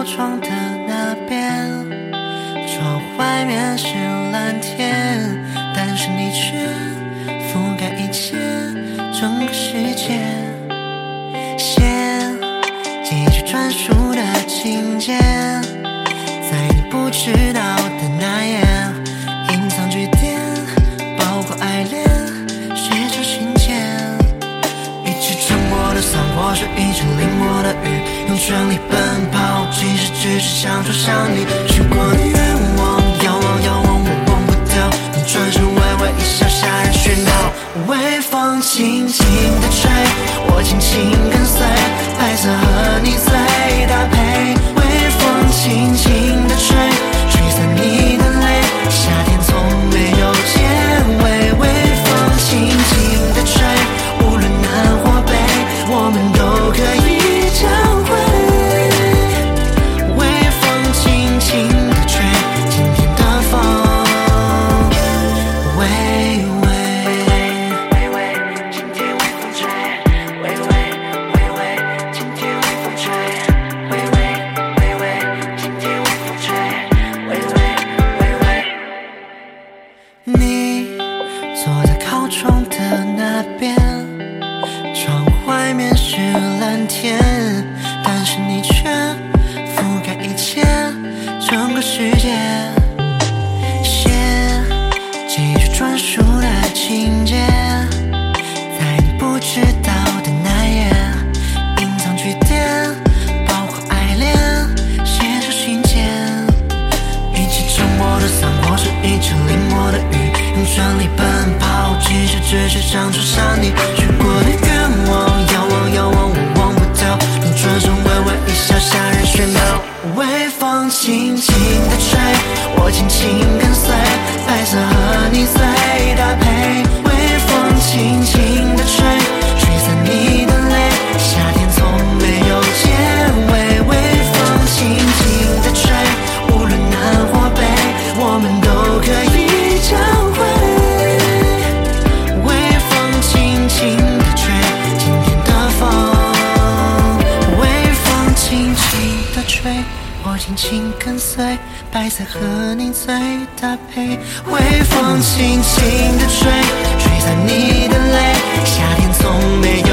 靠窗的那边，窗外面是蓝天，但是你却覆盖一切，整个世界。写记忆专属的情节，在你不知道的那夜，隐藏句点，包括爱恋，写成信件。一支沉默的伞，或是一阵淋过的雨，用全力奔跑，只是想说想你。许过的情节，在你不知道的那夜，隐藏句点，包括爱恋，写着信件。一起沉默的伞，或是一起淋过的雨，用全力奔跑，其实只是想说想你。许过的愿望，遥望遥望，我忘不掉。你转身微微一笑，夏日喧闹。微风轻轻地吹，我轻轻跟随，白色和你最搭配。微风轻轻地吹，吹散你的泪，夏天从没有结尾。微风轻轻地吹，无论南或北，我们都可以交汇。微风轻轻地吹，今天的风。微风轻轻地吹，我轻轻跟随，白色和你最搭配。微风轻轻地吹，吹散你的泪，夏天从没有。